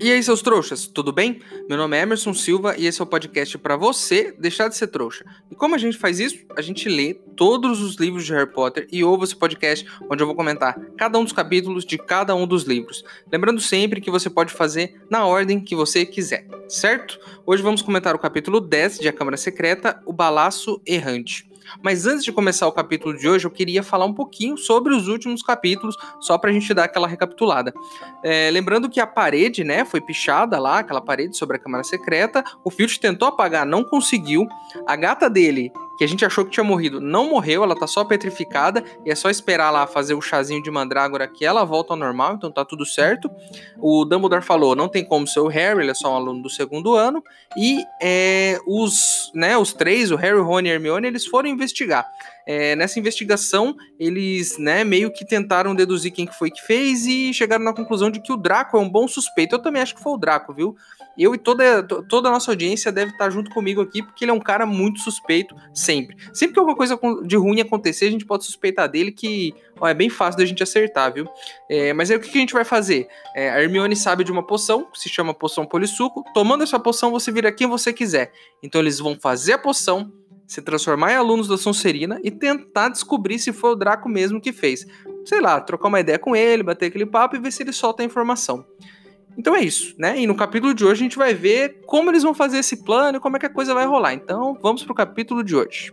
E aí, seus trouxas, tudo bem? Meu nome é Emerson Silva e esse é o podcast para você deixar de ser trouxa. E como a gente faz isso? A gente lê todos os livros de Harry Potter e ouve esse podcast onde eu vou comentar cada um dos capítulos de cada um dos livros. Lembrando sempre que você pode fazer na ordem que você quiser, certo? Hoje vamos comentar o capítulo 10 de A Câmara Secreta, O Balaço Errante. Mas antes de começar o capítulo de hoje, eu queria falar um pouquinho sobre os últimos capítulos, só para a gente dar aquela recapitulada. É, lembrando que a parede, né, foi pichada lá, aquela parede sobre a Câmara Secreta. O Filch tentou apagar, não conseguiu. A gata dele que a gente achou que tinha morrido, não morreu, ela tá só petrificada, e é só esperar lá fazer o chazinho de mandrágora que ela volta ao normal, então tá tudo certo. O Dumbledore falou, não tem como ser o Harry, ele é só um aluno do segundo ano, e é, os, né, os três, o Harry, o Rony e a Hermione, eles foram investigar. É, nessa investigação, eles, né, meio que tentaram deduzir quem que foi que fez e chegaram na conclusão de que o Draco é um bom suspeito. Eu também acho que foi o Draco, viu? Eu e toda, toda a nossa audiência deve estar junto comigo aqui, porque ele é um cara muito suspeito, sempre. Sempre que alguma coisa de ruim acontecer, a gente pode suspeitar dele, que ó, é bem fácil da gente acertar, viu? É, mas aí o que, que, a gente vai fazer? É, a Hermione sabe de uma poção, que se chama poção polissuco. Tomando essa poção, você vira quem você quiser. Então eles vão fazer a poção, se transformar em alunos da Sonserina e tentar descobrir se foi o Draco mesmo que fez. Sei lá, trocar uma ideia com ele, bater aquele papo e ver se ele solta a informação. Então é isso, né? E no capítulo de hoje a gente vai ver como eles vão fazer esse plano e como é que a coisa vai rolar. Então vamos pro capítulo de hoje.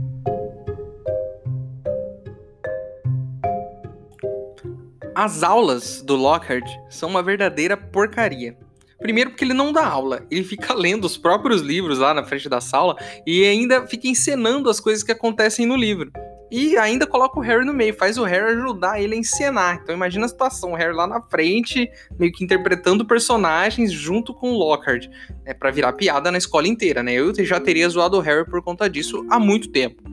As aulas do Lockhart são uma verdadeira porcaria. Primeiro porque ele não dá aula, ele fica lendo os próprios livros lá na frente da sala e ainda fica encenando as coisas que acontecem no livro. E ainda coloca o Harry no meio, faz o Harry ajudar ele a encenar. Então imagina a situação, o Harry lá na frente, meio que interpretando personagens junto com o Lockhart, né, para virar piada na escola inteira, né? Eu já teria zoado o Harry por conta disso há muito tempo.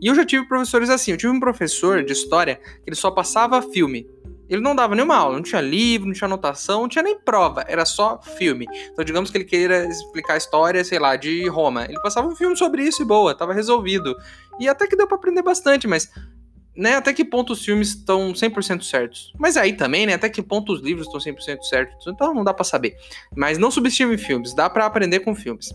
E eu já tive professores assim, eu tive um professor de história que ele só passava filme. Ele não dava nenhuma aula, não tinha livro, não tinha anotação, não tinha nem prova, era só filme. Então, digamos que ele queira explicar a história, sei lá, de Roma. Ele passava um filme sobre isso e boa, tava resolvido. E até que deu para aprender bastante, mas né, até que ponto os filmes estão 100% certos. Mas aí também, né, até que ponto os livros estão 100% certos. Então não dá para saber. Mas não subestime filmes, dá para aprender com filmes.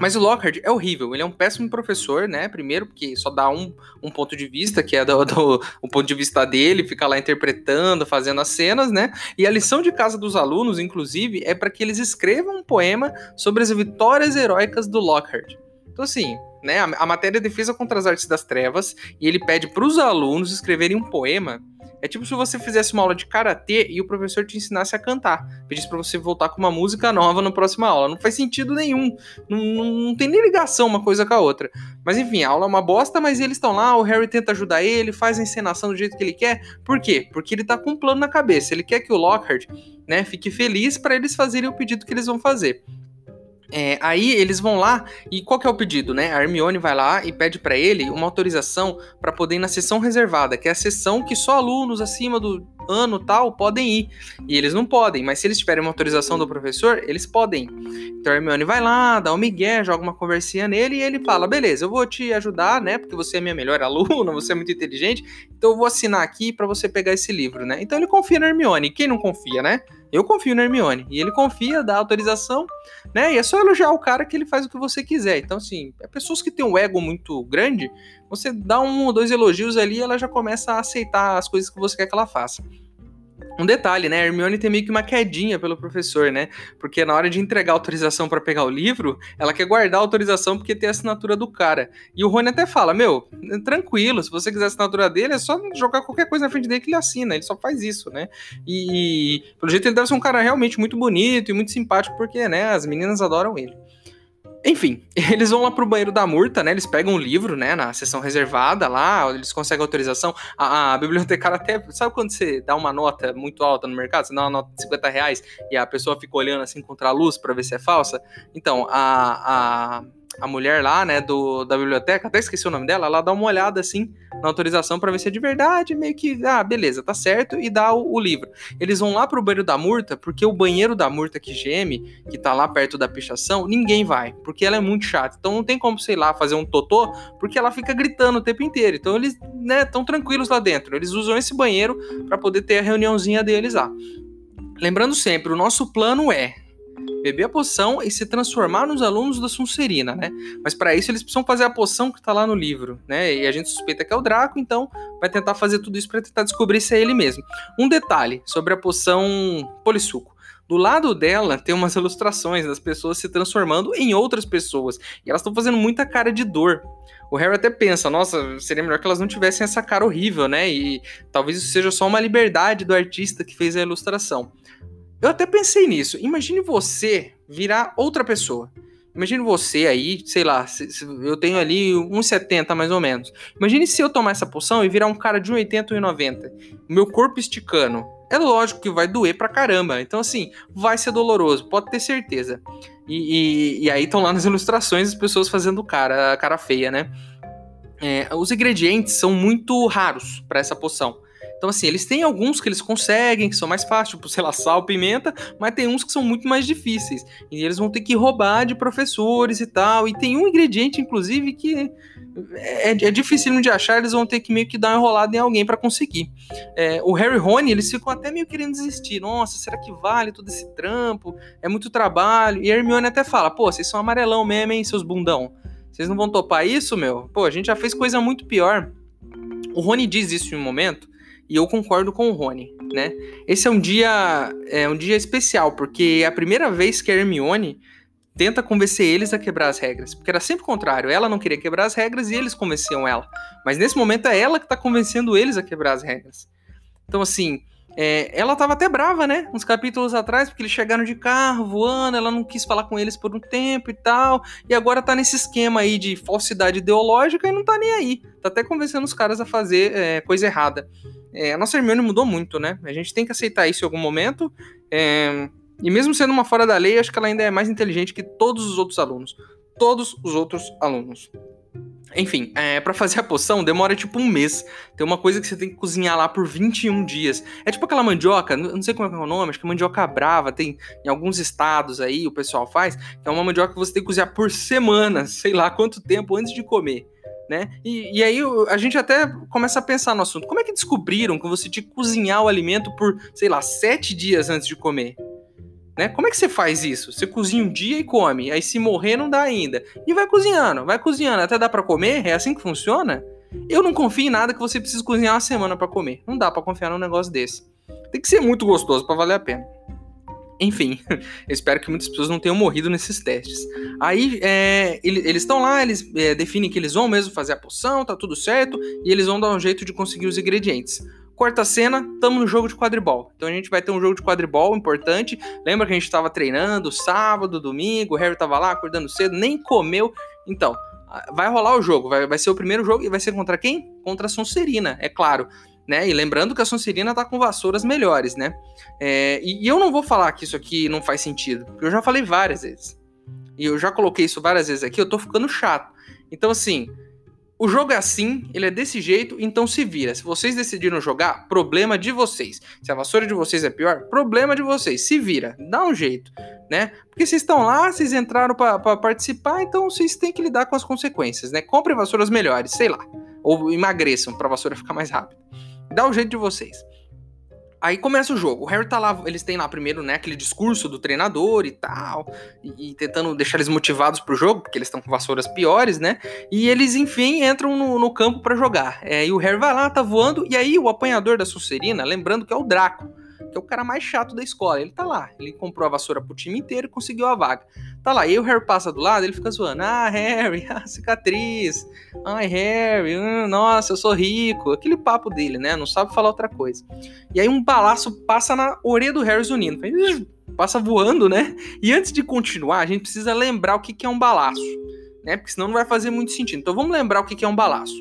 Mas o Lockhart é horrível, ele é um péssimo professor, né? Primeiro, porque só dá um, um ponto de vista, que é do, do, o ponto de vista dele, fica lá interpretando, fazendo as cenas, né? E a lição de casa dos alunos, inclusive, é para que eles escrevam um poema sobre as vitórias heróicas do Lockhart. Então, assim, né? A, a matéria é defesa contra as artes das trevas, e ele pede para os alunos escreverem um poema é tipo se você fizesse uma aula de karatê e o professor te ensinasse a cantar. Pedisse para você voltar com uma música nova na próxima aula. Não faz sentido nenhum. Não, não, não, tem nem ligação uma coisa com a outra. Mas enfim, a aula é uma bosta, mas eles estão lá, o Harry tenta ajudar ele, faz a encenação do jeito que ele quer. Por quê? Porque ele tá com um plano na cabeça. Ele quer que o Lockhart, né, fique feliz para eles fazerem o pedido que eles vão fazer. É, aí eles vão lá e qual que é o pedido, né? A Hermione vai lá e pede para ele uma autorização para poder ir na sessão reservada, que é a sessão que só alunos acima do ano tal podem ir. E eles não podem, mas se eles tiverem uma autorização do professor, eles podem. Então a Hermione vai lá, dá um migué, joga uma conversinha nele e ele fala: "Beleza, eu vou te ajudar, né? Porque você é minha melhor aluna, você é muito inteligente, então eu vou assinar aqui para você pegar esse livro, né?" Então ele confia na Hermione. Quem não confia, né? Eu confio na Hermione. E ele confia, dá autorização, né? E é só elogiar o cara que ele faz o que você quiser. Então, assim, é pessoas que têm um ego muito grande, você dá um ou dois elogios ali ela já começa a aceitar as coisas que você quer que ela faça. Um detalhe, né? A Hermione tem meio que uma quedinha pelo professor, né? Porque na hora de entregar autorização para pegar o livro, ela quer guardar a autorização porque tem a assinatura do cara. E o Rony até fala: Meu, tranquilo, se você quiser a assinatura dele, é só jogar qualquer coisa na frente dele que ele assina. Ele só faz isso, né? E, pelo jeito, ele deve ser um cara realmente muito bonito e muito simpático, porque, né, as meninas adoram ele. Enfim, eles vão lá pro banheiro da Murta, né? Eles pegam um livro, né? Na sessão reservada lá, eles conseguem autorização. A, a, bibliotecária até. Sabe quando você dá uma nota muito alta no mercado? Você dá uma nota de 50 reais e a pessoa fica olhando assim contra a luz para ver se é falsa? Então, a, a a mulher lá, né, do, da biblioteca, até esqueci o nome dela, ela dá uma olhada assim na autorização para ver se é de verdade, meio que, ah, beleza, tá certo, e dá o, o, livro. Eles vão lá pro banheiro da Murta, porque o banheiro da Murta que geme, que tá lá perto da pichação, ninguém vai, porque ela é muito chata. Então não tem como, sei lá, fazer um totô, porque ela fica gritando o tempo inteiro. Então eles, né, tão tranquilos lá dentro. Eles usam esse banheiro para poder ter a reuniãozinha deles lá. Lembrando sempre, o nosso plano é beber a poção e se transformar nos alunos da Sonserina, né? Mas para isso eles precisam fazer a poção que tá lá no livro, né? E a gente suspeita que é o Draco, então vai tentar fazer tudo isso para tentar descobrir se é ele mesmo. Um detalhe sobre a poção Polissuco. Do lado dela tem umas ilustrações das pessoas se transformando em outras pessoas. E elas estão fazendo muita cara de dor. O Harry até pensa, nossa, seria melhor que elas não tivessem essa cara horrível, né? E talvez isso seja só uma liberdade do artista que fez a ilustração. Eu até pensei nisso. Imagine você virar outra pessoa. Imagine você aí, sei lá, eu tenho ali 1,70 mais ou menos. Imagine se eu tomar essa poção e virar um cara de 1,80 ou 1,90. Meu corpo esticando. É lógico que vai doer pra caramba. Então, assim, vai ser doloroso, pode ter certeza. E, e, e aí estão lá nas ilustrações as pessoas fazendo cara, cara feia, né? É, os ingredientes são muito raros para essa poção. Então, assim, eles têm alguns que eles conseguem, que são mais fáceis, tipo, sei lá, sal, pimenta, mas tem uns que são muito mais difíceis. E eles vão ter que roubar de professores e tal. E tem um ingrediente, inclusive, que é, é difícil de achar, eles vão ter que meio que dar uma enrolada em alguém para conseguir. É, o Harry e Rony, eles ficam até meio querendo desistir. Nossa, será que vale todo esse trampo? É muito trabalho. E a Hermione até fala, pô, vocês são amarelão mesmo, hein, seus bundão? Vocês não vão topar isso, meu? Pô, a gente já fez coisa muito pior. O Rony diz isso em um momento e eu concordo com o Rony, né? Esse é um dia é um dia especial, porque é a primeira vez que a Hermione tenta convencer eles a quebrar as regras, porque era sempre o contrário, ela não queria quebrar as regras e eles convenciam ela. Mas nesse momento é ela que está convencendo eles a quebrar as regras. Então assim, é, ela tava até brava, né? Uns capítulos atrás, porque eles chegaram de carro, voando, ela não quis falar com eles por um tempo e tal. E agora tá nesse esquema aí de falsidade ideológica e não tá nem aí. Tá até convencendo os caras a fazer é, coisa errada. É, a nossa Hermione mudou muito, né? A gente tem que aceitar isso em algum momento. É, e mesmo sendo uma fora da lei, acho que ela ainda é mais inteligente que todos os outros alunos. Todos os outros alunos. Enfim, é, para fazer a poção demora tipo um mês. Tem uma coisa que você tem que cozinhar lá por 21 dias. É tipo aquela mandioca, não sei como é, é o nome, acho que é mandioca brava, tem em alguns estados aí o pessoal faz, é uma mandioca que você tem que cozinhar por semana, sei lá quanto tempo antes de comer. Né? E, e aí a gente até começa a pensar no assunto. Como é que descobriram que você tinha que cozinhar o alimento por, sei lá, sete dias antes de comer? Né? Como é que você faz isso? Você cozinha um dia e come, aí se morrer não dá ainda. E vai cozinhando, vai cozinhando, até dá para comer? É assim que funciona? Eu não confio em nada que você precise cozinhar uma semana para comer. Não dá para confiar num negócio desse. Tem que ser muito gostoso para valer a pena. Enfim, eu espero que muitas pessoas não tenham morrido nesses testes. Aí é, eles estão lá, eles é, definem que eles vão mesmo fazer a poção, tá tudo certo, e eles vão dar um jeito de conseguir os ingredientes. Quarta cena, estamos no jogo de quadribol. Então a gente vai ter um jogo de quadribol importante. Lembra que a gente estava treinando sábado, domingo, o Harry estava lá acordando cedo, nem comeu. Então, vai rolar o jogo. Vai, vai ser o primeiro jogo e vai ser contra quem? Contra a Sonserina, é claro. Né? E lembrando que a Sonserina tá com vassouras melhores, né? É, e, e eu não vou falar que isso aqui não faz sentido, porque eu já falei várias vezes. E eu já coloquei isso várias vezes aqui, eu tô ficando chato. Então, assim, o jogo é assim, ele é desse jeito, então se vira. Se vocês decidiram jogar, problema de vocês. Se a vassoura de vocês é pior, problema de vocês. Se vira, dá um jeito, né? Porque vocês estão lá, vocês entraram para participar, então vocês têm que lidar com as consequências, né? Comprem vassouras melhores, sei lá. Ou emagreçam para a vassoura ficar mais rápida. Dá o jeito de vocês. Aí começa o jogo. O Harry tá lá, eles têm lá primeiro, né, aquele discurso do treinador e tal, e, e tentando deixar eles motivados pro jogo, porque eles estão com vassouras piores, né? E eles, enfim, entram no, no campo para jogar. É, e o Harry vai lá, tá voando, e aí o apanhador da Sonserina, lembrando que é o Draco, o cara mais chato da escola. Ele tá lá, ele comprou a vassoura pro time inteiro e conseguiu a vaga. Tá lá, e o Harry passa do lado, ele fica zoando. Ah, Harry, ah, cicatriz. Ai, Harry, hum, nossa, eu sou rico. Aquele papo dele, né? Não sabe falar outra coisa. E aí um balaço passa na orelha do Harry zunindo. Passa voando, né? E antes de continuar, a gente precisa lembrar o que é um balaço, né? Porque senão não vai fazer muito sentido. Então vamos lembrar o que é um balaço.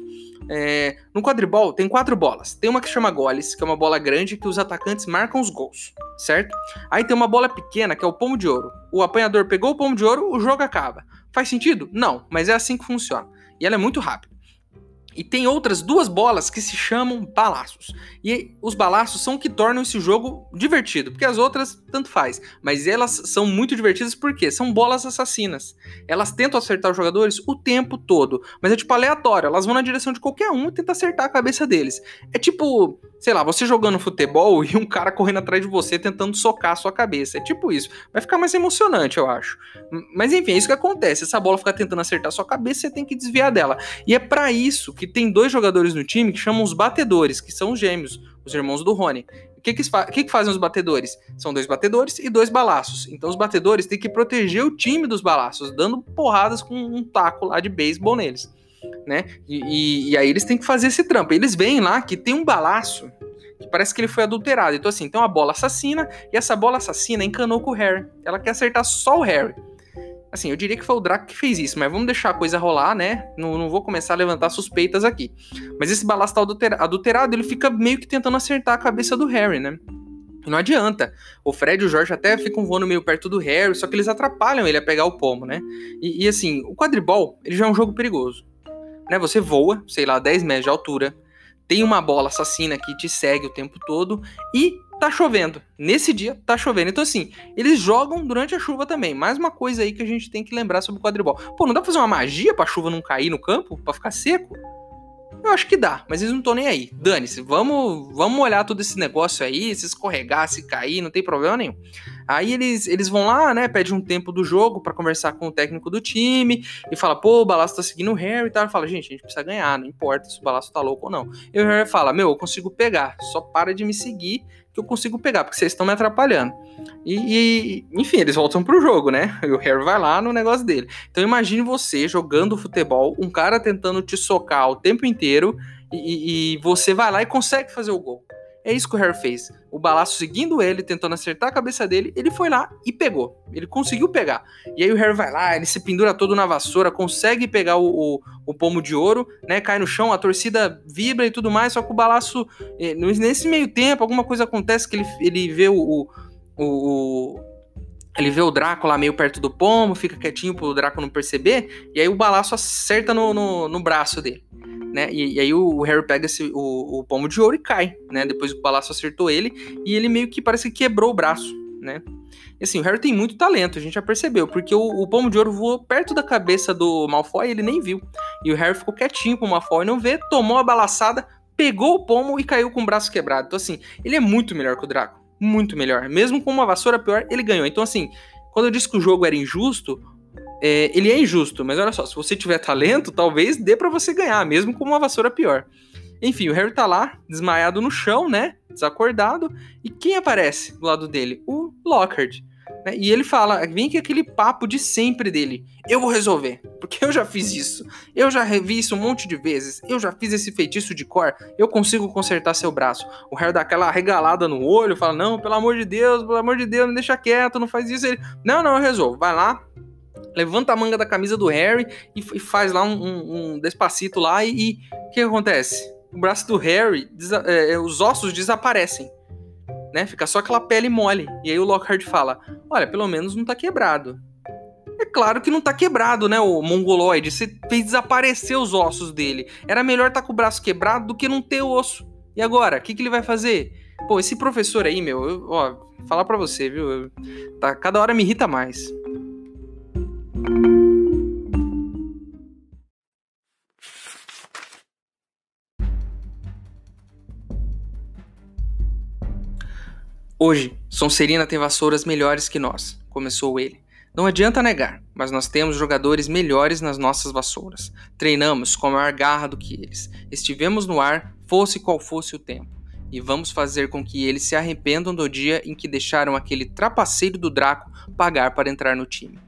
É, no quadribol tem quatro bolas. Tem uma que chama goles, que é uma bola grande que os atacantes marcam os gols, certo? Aí tem uma bola pequena que é o pomo de ouro. O apanhador pegou o pomo de ouro, o jogo acaba. Faz sentido? Não, mas é assim que funciona. E ela é muito rápida. E tem outras duas bolas que se chamam balaços. E os balaços são o que tornam esse jogo divertido, porque as outras tanto faz. Mas elas são muito divertidas porque são bolas assassinas. Elas tentam acertar os jogadores o tempo todo, mas é tipo aleatório. Elas vão na direção de qualquer um e tentam acertar a cabeça deles. É tipo, sei lá, você jogando futebol e um cara correndo atrás de você tentando socar a sua cabeça. É tipo isso. Vai ficar mais emocionante, eu acho. Mas enfim, é isso que acontece. Essa bola fica tentando acertar a sua cabeça, você tem que desviar dela. E é para isso que tem dois jogadores no time que chamam os batedores, que são os gêmeos, os irmãos do Rony. O que que, que, que, fazem os batedores? São dois batedores e dois balaços. Então os batedores têm que proteger o time dos balaços, dando porradas com um taco lá de beisebol neles. Né? E, e, e aí eles têm que fazer esse trampo. Eles veem lá que tem um balaço que parece que ele foi adulterado. Então, assim, tem uma bola assassina e essa bola assassina encanou com o Harry. Ela quer acertar só o Harry. Assim, eu diria que foi o Draco que fez isso, mas vamos deixar a coisa rolar, né? Não, não vou começar a levantar suspeitas aqui. Mas esse balaço tá adulterado, ele fica meio que tentando acertar a cabeça do Harry, né? E não adianta. O Fred e o Jorge até ficam voando meio perto do Harry, só que eles atrapalham ele a pegar o pomo, né? E, e assim, o quadribol, ele já é um jogo perigoso. Né? Você voa, sei lá, 10 metros de altura, tem uma bola assassina que te segue o tempo todo e tá chovendo. Nesse dia tá chovendo. Então, assim, eles jogam durante a chuva também. Mais uma coisa aí que a gente tem que lembrar sobre o quadribol. Pô, não dá pra fazer uma magia pra chuva não cair no campo? Pra ficar seco? Eu acho que dá, mas eles não estão nem aí. Dane-se, vamos, vamos olhar todo esse negócio aí, se escorregar, se cair, não tem problema nenhum. Aí eles, eles vão lá, né, pede um tempo do jogo para conversar com o técnico do time e fala, pô, o Balaço tá seguindo o Harry e tal. Fala, gente, a gente precisa ganhar, não importa se o Balaço tá louco ou não. E o Harry fala, meu, eu consigo pegar, só para de me seguir que eu consigo pegar, porque vocês estão me atrapalhando. E, e, enfim, eles voltam pro jogo, né? E o Harry vai lá no negócio dele. Então imagine você jogando futebol, um cara tentando te socar o tempo inteiro, e, e você vai lá e consegue fazer o gol. É isso que o Harry fez. O balaço seguindo ele, tentando acertar a cabeça dele, ele foi lá e pegou. Ele conseguiu pegar. E aí o Harry vai lá, ele se pendura todo na vassoura, consegue pegar o, o, o pomo de ouro, né? Cai no chão, a torcida vibra e tudo mais, só que o balaço, eh, nesse meio tempo, alguma coisa acontece que ele, ele vê o, o, o ele vê o Draco lá meio perto do pomo, fica quietinho pro Draco não perceber, e aí o balaço acerta no, no, no braço dele né? E, e aí o, Harry pega esse, o, o pomo de ouro e cai, né? Depois o Palácio acertou ele e ele meio que parece que quebrou o braço, né? E assim, o Harry tem muito talento, a gente já percebeu, porque o, o pomo de ouro voou perto da cabeça do Malfoy e ele nem viu. E o Harry ficou quietinho pro Malfoy não ver, tomou a balaçada, pegou o pomo e caiu com o braço quebrado. Então assim, ele é muito melhor que o Draco, muito melhor. Mesmo com uma vassoura pior, ele ganhou. Então assim, quando eu disse que o jogo era injusto, é, ele é injusto, mas olha só, se você tiver talento, talvez dê para você ganhar, mesmo com uma vassoura pior. Enfim, o Harry tá lá, desmaiado no chão, né? Desacordado. E quem aparece do lado dele? O Lockhart. Né? E ele fala, vem que aquele papo de sempre dele. Eu vou resolver, porque eu já fiz isso. Eu já revi isso um monte de vezes. Eu já fiz esse feitiço de cor. Eu consigo consertar seu braço. O Harry dá aquela regalada no olho, fala: Não, pelo amor de Deus, pelo amor de Deus, me deixa quieto, não faz isso. Ele, não, não, eu resolvo. Vai lá, levanta a manga da camisa do Harry e, e faz lá um, um, um, despacito lá e o que acontece? O braço do Harry, é, é, os ossos desaparecem, né? Fica só aquela pele mole. E aí o Lockhart fala, olha, pelo menos não tá quebrado. É claro que não tá quebrado, né, o mongoloide. Você fez desaparecer os ossos dele. Era melhor tá com o braço quebrado do que não ter osso. E agora, o que, que ele vai fazer? Pô, esse professor aí, meu, eu, ó, falar pra você, viu? Tá, cada hora me irrita mais. Hoje, Sonserina tem vassouras melhores que nós, começou ele. Não adianta negar, mas nós temos jogadores melhores nas nossas vassouras. Treinamos com maior garra do que eles. Estivemos no ar, fosse qual fosse o tempo. e vamos fazer com que eles se arrependam do dia em que deixaram aquele trapaceiro do Draco pagar para entrar no time.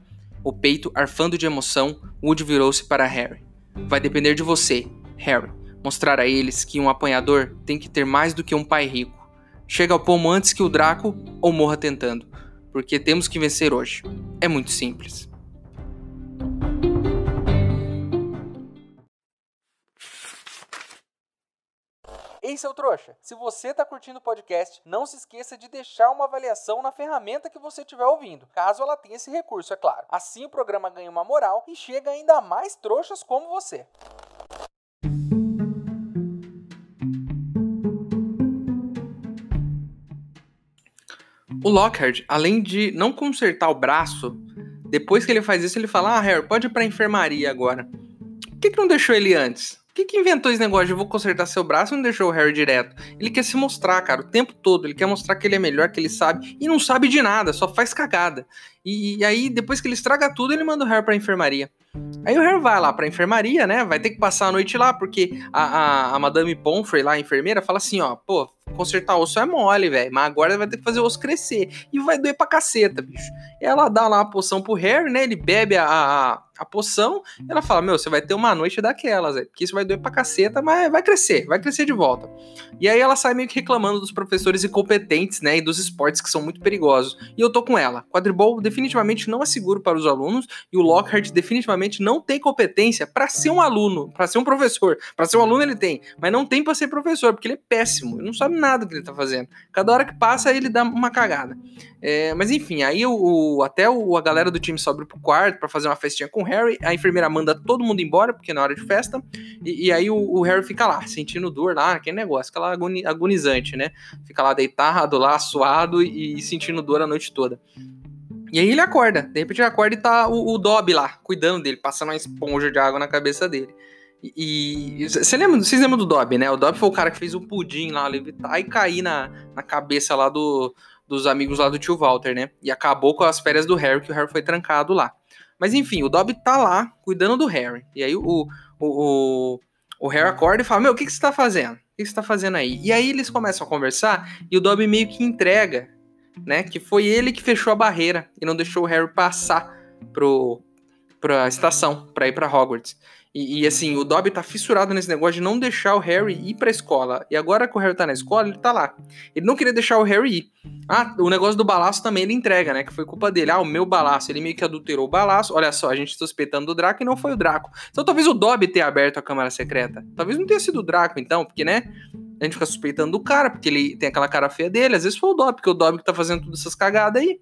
O peito arfando de emoção, Woody virou-se para Harry. Vai depender de você, Harry, mostrar a eles que um apanhador tem que ter mais do que um pai rico. Chega ao pomo antes que o Draco ou morra tentando, porque temos que vencer hoje. É muito simples. Ei, seu trouxa, se você tá curtindo o podcast, não se esqueça de deixar uma avaliação na ferramenta que você estiver ouvindo, caso ela tenha esse recurso, é claro. Assim o programa ganha uma moral e chega ainda a mais trouxas como você. O Lockhart, além de não consertar o braço, depois que ele faz isso, ele fala: Ah, Harry, pode ir pra enfermaria agora. Por que, que não deixou ele antes? que, que inventou esse negócio de vou consertar seu braço e não deixou o Harry direto? Ele quer se mostrar, cara, o tempo todo. Ele quer mostrar que ele é melhor, que ele sabe. E não sabe de nada, só faz cagada. E, e aí, depois que ele estraga tudo, ele manda o Harry pra enfermaria. Aí o Harry vai lá pra enfermaria, né? Vai ter que passar a noite lá, porque a, a, a Madame Pomfrey lá, a enfermeira, fala assim: ó, pô, consertar osso é mole, velho. Mas agora vai ter que fazer o osso crescer. E vai doer pra caceta, bicho. Ela dá lá a poção pro Harry, né? Ele bebe a, a, a poção. ela fala: Meu, você vai ter uma noite daquelas, véio, porque isso vai doer pra caceta, mas vai crescer, vai crescer de volta. E aí ela sai meio que reclamando dos professores incompetentes, né? E dos esportes que são muito perigosos. E eu tô com ela. Quadribol definitivamente não é seguro para os alunos. E o Lockhart definitivamente não tem competência para ser um aluno, para ser um professor. Para ser um aluno ele tem, mas não tem para ser professor, porque ele é péssimo. Ele não sabe nada que ele tá fazendo. Cada hora que passa, ele dá uma cagada. É, mas enfim, aí o, o, até o, a galera do time sobe pro quarto para fazer uma festinha com o Harry. A enfermeira manda todo mundo embora, porque na hora de festa. E, e aí o, o, Harry fica lá, sentindo dor lá, aquele negócio, aquela agoni, agonizante, né? Fica lá deitado, lá, suado e, e sentindo dor a noite toda. E aí ele acorda. De repente ele acorda e tá o, o Dobby lá, cuidando dele, passando uma esponja de água na cabeça dele. E você lembra, vocês lembram do Dobby, né? O Dobby foi o cara que fez o pudim lá, levitar e cair na, na cabeça lá do, dos amigos lá do tio Walter, né? E acabou com as férias do Harry, que o Harry foi trancado lá. Mas enfim, o Dobby tá lá cuidando do Harry. E aí o, o, o, o Harry acorda e fala: Meu, o que, que você tá fazendo? O que, que você tá fazendo aí? E aí eles começam a conversar e o Dobby meio que entrega, né? Que foi ele que fechou a barreira e não deixou o Harry passar pro, pra estação, pra ir pra Hogwarts. E, e, assim, o Dobby tá fissurado nesse negócio de não deixar o Harry ir pra escola. E agora que o Harry tá na escola, ele tá lá. Ele não queria deixar o Harry ir. Ah, o negócio do balaço também ele entrega, né? Que foi culpa dele. Ah, o meu balaço. Ele meio que adulterou o balaço. Olha só, a gente suspeitando do Draco e não foi o Draco. Então talvez o Dobby tenha aberto a câmara secreta. Talvez não tenha sido o Draco, então, porque, né? A gente fica suspeitando do cara, porque ele tem aquela cara feia dele. Às vezes foi o Dobby, porque o Dobby que tá fazendo todas essas cagadas aí.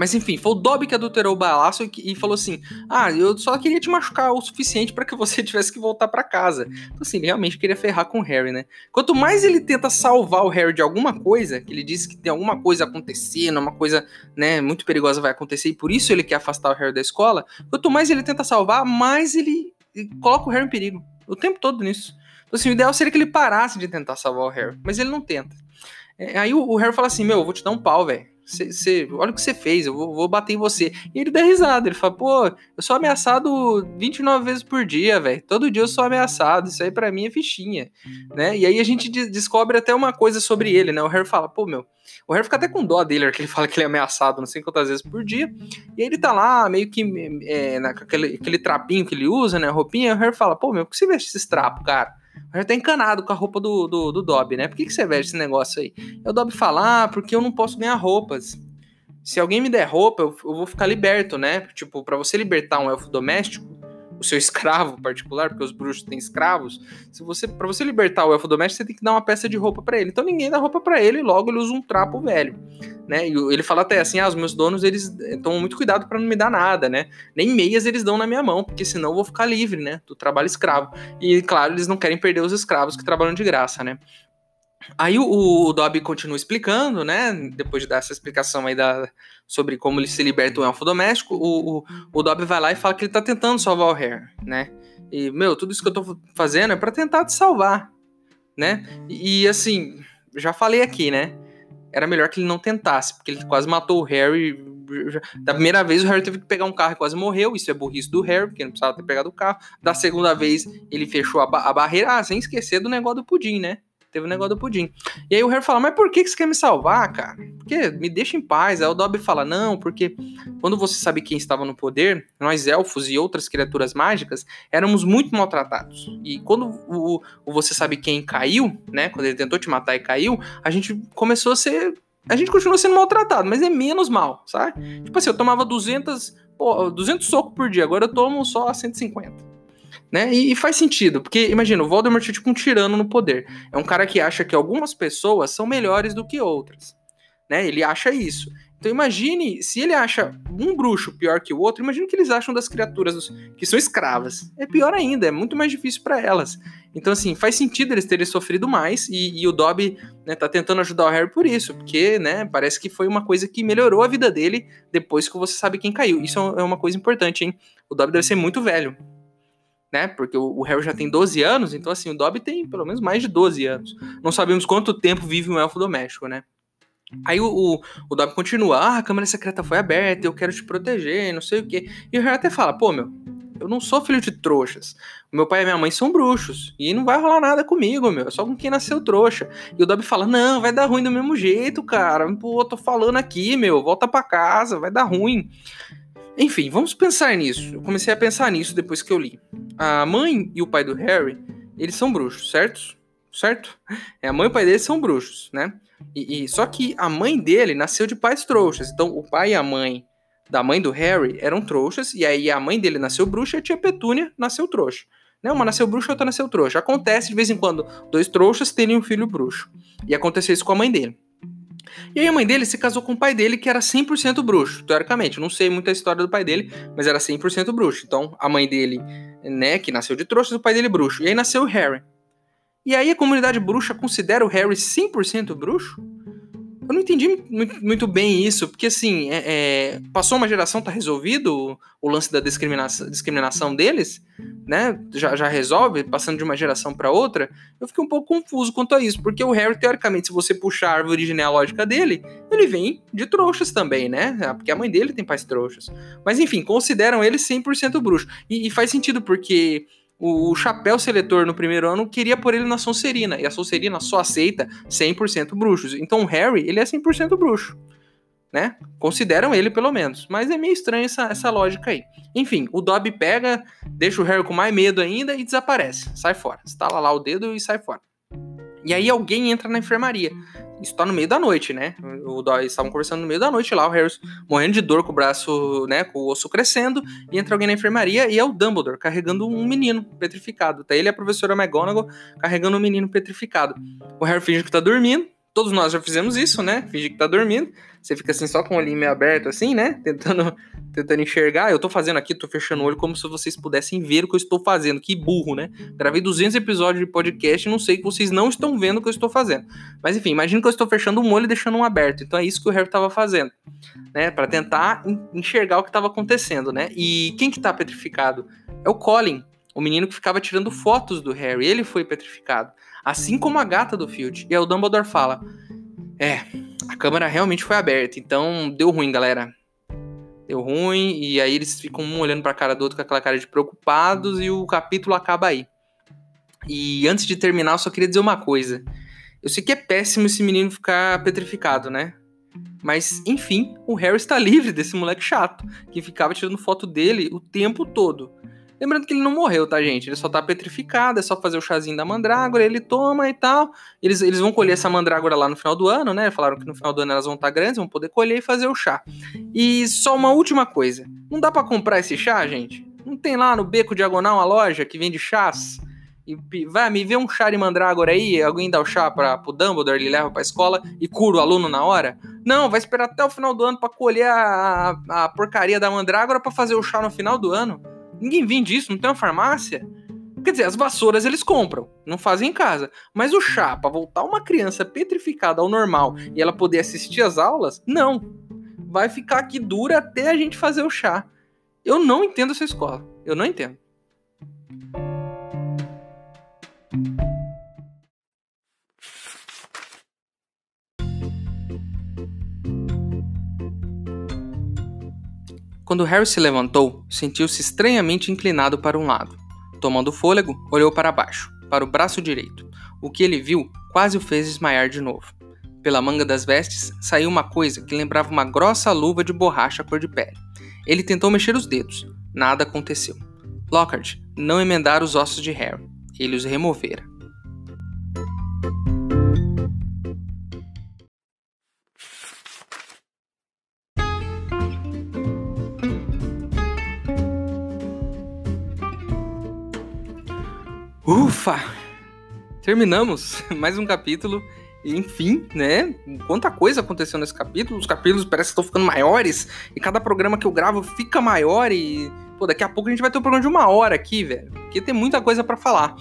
Mas enfim, foi o Dobby que adulterou o balaço e, e, falou assim: Ah, eu só queria te machucar o suficiente para que você tivesse que voltar para casa. Então, assim, ele realmente queria ferrar com o Harry, né? Quanto mais ele tenta salvar o Harry de alguma coisa, que ele disse que tem alguma coisa acontecendo, uma coisa, né, muito perigosa vai acontecer, e por isso ele quer afastar o Harry da escola, quanto mais ele tenta salvar, mais ele, coloca o Harry em perigo. O tempo todo nisso. Então, assim, o ideal seria que ele parasse de tentar salvar o Harry, mas ele não tenta. É, aí o, o Harry fala assim: Meu, eu vou te dar um pau, velho. Cê, olha o que você fez, eu vou, vou, bater em você. E ele dá risada, ele fala, pô, eu sou ameaçado 29 vezes por dia, velho. Todo dia eu sou ameaçado, isso aí para mim é fichinha, né? E aí a gente de descobre até uma coisa sobre ele, né? O Harry fala, pô, meu, o Harry fica até com dó dele, porque ele fala que ele é ameaçado não sei quantas vezes por dia. E aí ele tá lá, meio que é, naquele aquele trapinho que ele usa, né? Roupinha, o Harry fala, pô, meu, por que você veste esses trapos, cara? Já tá encanado com a roupa do, do, do Dobby, né? Por que, que você veste esse negócio aí? E o Dobby fala, ah, porque eu não posso ganhar roupas. Se alguém me der roupa, eu, eu vou ficar liberto, né? Tipo, para você libertar um elfo doméstico, o seu escravo particular, porque os bruxos têm escravos, se você para você libertar o elfo doméstico, você tem que dar uma peça de roupa para ele. Então ninguém dá roupa para ele, logo ele usa um trapo velho, né? E ele fala até assim: "Ah, os meus donos eles tomam muito cuidado para não me dar nada, né? Nem meias eles dão na minha mão, porque senão eu vou ficar livre, né, do trabalho escravo". E claro, eles não querem perder os escravos que trabalham de graça, né? Aí o, o Dobby continua explicando, né? Depois de dar essa explicação aí da, sobre como ele se liberta do elfo doméstico, o, o, o Dobby vai lá e fala que ele tá tentando salvar o Harry, né? E, meu, tudo isso que eu tô fazendo é para tentar te salvar, né? E, assim, já falei aqui, né? Era melhor que ele não tentasse, porque ele quase matou o Harry. Da primeira vez, o Harry teve que pegar um carro e quase morreu. Isso é burrice do Harry, porque não precisava ter pegado o carro. Da segunda vez, ele fechou a, ba a barreira. Ah, sem esquecer do negócio do pudim, né? Teve o negócio do pudim. E aí o Harry fala, mas por que, que você quer me salvar, cara? Porque me deixa em paz. Aí o Dobby fala, não, porque quando você sabe quem estava no poder, nós elfos e outras criaturas mágicas éramos muito maltratados. E quando o, o você sabe quem caiu, né? Quando ele tentou te matar e caiu, a gente começou a ser a gente continua sendo maltratado, mas é menos mal, sabe? Tipo assim, eu tomava 200, pô, 200 socos por dia, agora eu tomo só 150. Né? E, e, faz sentido, porque imagina, o Voldemort é tipo um tirano no poder. É um cara que acha que algumas pessoas são melhores do que outras. Né? Ele acha isso. Então imagine, se ele acha um bruxo pior que o outro, imagine o que eles acham das criaturas que são escravas. É pior ainda, é muito mais difícil para elas. Então, assim, faz sentido eles terem sofrido mais e, e o Dobby né, tá tentando ajudar o Harry por isso, porque, né, parece que foi uma coisa que melhorou a vida dele depois que você sabe quem caiu. Isso é uma coisa importante, hein? O Dobby deve ser muito velho, né? Porque o, Harry já tem 12 anos, então, assim, o Dobby tem pelo menos mais de 12 anos. Não sabemos quanto tempo vive um elfo doméstico, né? Aí o, o, o Dobby continua, ah, a câmera secreta foi aberta, eu quero te proteger, não sei o quê. E o Harry até fala, pô, meu, eu não sou filho de trouxas. Meu pai e minha mãe são bruxos. E não vai rolar nada comigo, meu. É só com quem nasceu trouxa. E o Dobby fala, não, vai dar ruim do mesmo jeito, cara. Pô, tô falando aqui, meu. Volta para casa, vai dar ruim. Enfim, vamos pensar nisso. Eu comecei a pensar nisso depois que eu li. A mãe e o pai do Harry, eles são bruxos, certo? Certo? É, a mãe e o pai dele são bruxos, né? E, e, só que a mãe dele nasceu de pais trouxas. Então, o pai e a mãe da mãe do Harry eram trouxas, e aí a mãe dele nasceu bruxa e a tia Petúnia nasceu trouxa. Né? Uma nasceu bruxa outra nasceu trouxa. Acontece de vez em quando dois trouxas terem um filho bruxo. E aconteceu isso com a mãe dele. E aí a mãe dele se casou com o pai dele, que era 100% bruxo, teoricamente. Eu não sei muita história do pai dele, mas era 100% bruxo. Então, a mãe dele, né, que nasceu de trouxas, o pai dele bruxo. E aí nasceu o Harry. E aí a comunidade bruxa considera o Harry 100% bruxo? Eu não entendi muito, muito bem isso, porque assim, é, é, passou uma geração, tá resolvido o, lance da discriminação, discriminação deles, né? Já, já resolve, passando de uma geração para outra. Eu fiquei um pouco confuso quanto a isso, porque o Harry, teoricamente, se você puxar a árvore genealógica dele, ele vem de trouxas também, né? Ah, porque a mãe dele tem pais trouxas. Mas enfim, consideram ele 100% bruxo. E, e faz sentido, porque o, chapéu seletor no primeiro ano queria pôr ele na Sonserina, e a Sonserina só aceita 100% bruxos. Então o Harry, ele é 100% bruxo, né? Consideram ele pelo menos. Mas é meio estranho essa, essa lógica aí. Enfim, o Dobby pega, deixa o Harry com mais medo ainda e desaparece. Sai fora. Estala lá o dedo e sai fora. E aí alguém entra na enfermaria. Isso tá no meio da noite, né? O eles estavam conversando no meio da noite lá, o Harry morrendo de dor com o braço, né, com o osso crescendo, e entra alguém na enfermaria e é o Dumbledore carregando um menino petrificado. Tá ele e a professora McGonagall carregando um menino petrificado. O Harry finge que tá dormindo, todos nós já fizemos isso, né? Finge que tá dormindo. Você fica assim só com o olhinho meio aberto assim, né? Tentando tentando enxergar. Eu tô fazendo aqui, tô fechando o olho como se vocês pudessem ver o que eu estou fazendo. Que burro, né? Gravei 200 episódios de podcast e não sei que vocês não estão vendo o que eu estou fazendo. Mas enfim, imagina que eu estou fechando um olho e deixando um aberto. Então é isso que o Harry estava fazendo, né? Para tentar enxergar o que estava acontecendo, né? E quem que tá petrificado? É o Colin, o menino que ficava tirando fotos do Harry. Ele foi petrificado, assim como a gata do Field. E aí o Dumbledore fala: "É, a câmera realmente foi aberta, então deu ruim, galera deu ruim, e aí eles ficam um olhando pra cara do outro com aquela cara de preocupados, e o capítulo acaba aí. E antes de terminar, eu só queria dizer uma coisa. Eu sei que é péssimo esse menino ficar petrificado, né? Mas, enfim, o Harry está livre desse moleque chato, que ficava tirando foto dele o tempo todo. Lembrando que ele não morreu, tá, gente? Ele só tá petrificado, é só fazer o chazinho da mandrágora, ele toma e tal. Eles, eles vão colher essa mandrágora lá no final do ano, né? Falaram que no final do ano elas vão estar tá grandes, vão poder colher e fazer o chá. E só uma última coisa: não dá para comprar esse chá, gente? Não tem lá no Beco Diagonal uma loja que vende chás? E vai, me vê um chá de mandrágora aí, alguém dá o chá para pro Dumbledore, ele leva pra escola e cura o aluno na hora? Não, vai esperar até o final do ano para colher a, a porcaria da mandrágora para fazer o chá no final do ano. Ninguém vende isso, não tem uma farmácia. Quer dizer, as vassouras eles compram, não fazem em casa. Mas o chá, para voltar uma criança petrificada ao normal e ela poder assistir às aulas, não. Vai ficar aqui dura até a gente fazer o chá. Eu não entendo essa escola. Eu não entendo. Quando Harry se levantou, sentiu-se estranhamente inclinado para um lado. Tomando fôlego, olhou para baixo, para o braço direito. O que ele viu quase o fez desmaiar de novo. Pela manga das vestes saiu uma coisa que lembrava uma grossa luva de borracha cor de pele. Ele tentou mexer os dedos. Nada aconteceu. Lockhart não emendara os ossos de Harry. Ele os removera. Terminamos mais um capítulo. Enfim, né? Quanta coisa aconteceu nesse capítulo. Os capítulos parecem que estão ficando maiores. E cada programa que eu gravo fica maior. E Pô, daqui a pouco a gente vai ter um programa de uma hora aqui, velho. Porque tem muita coisa para falar.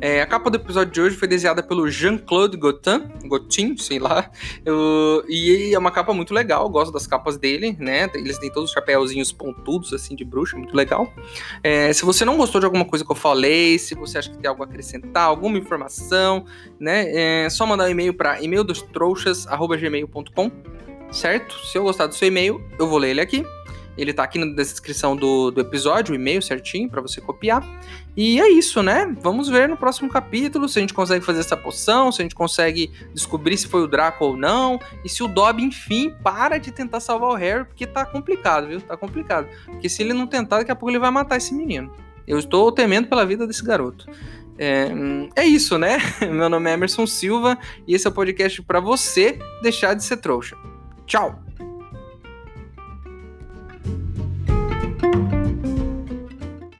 É, a capa do episódio de hoje foi desenhada pelo Jean-Claude Gaultin, Gaultin, sei lá. Eu, e é uma capa muito legal, gosto das capas dele, né? Eles têm todos os chapéuzinhos pontudos, assim, de bruxa, muito legal. É, se você não gostou de alguma coisa que eu falei, se você acha que tem algo a acrescentar, alguma informação, né? É só mandar um e-mail para e-maildostrouxas.gmail.com, certo? Se eu gostar do seu e-mail, eu vou ler ele aqui. Ele tá aqui na descrição do, do episódio, o e-mail certinho para você copiar. E é isso, né? Vamos ver no próximo capítulo se a gente consegue fazer essa poção, se a gente consegue descobrir se foi o Draco ou não, e se o Dobby, enfim, para de tentar salvar o Harry, porque tá complicado, viu? Tá complicado. Porque se ele não tentar, daqui a pouco ele vai matar esse menino. Eu estou temendo pela vida desse garoto. É, é, isso, né? Meu nome é Emerson Silva e esse é o podcast para você deixar de ser trouxa. Tchau!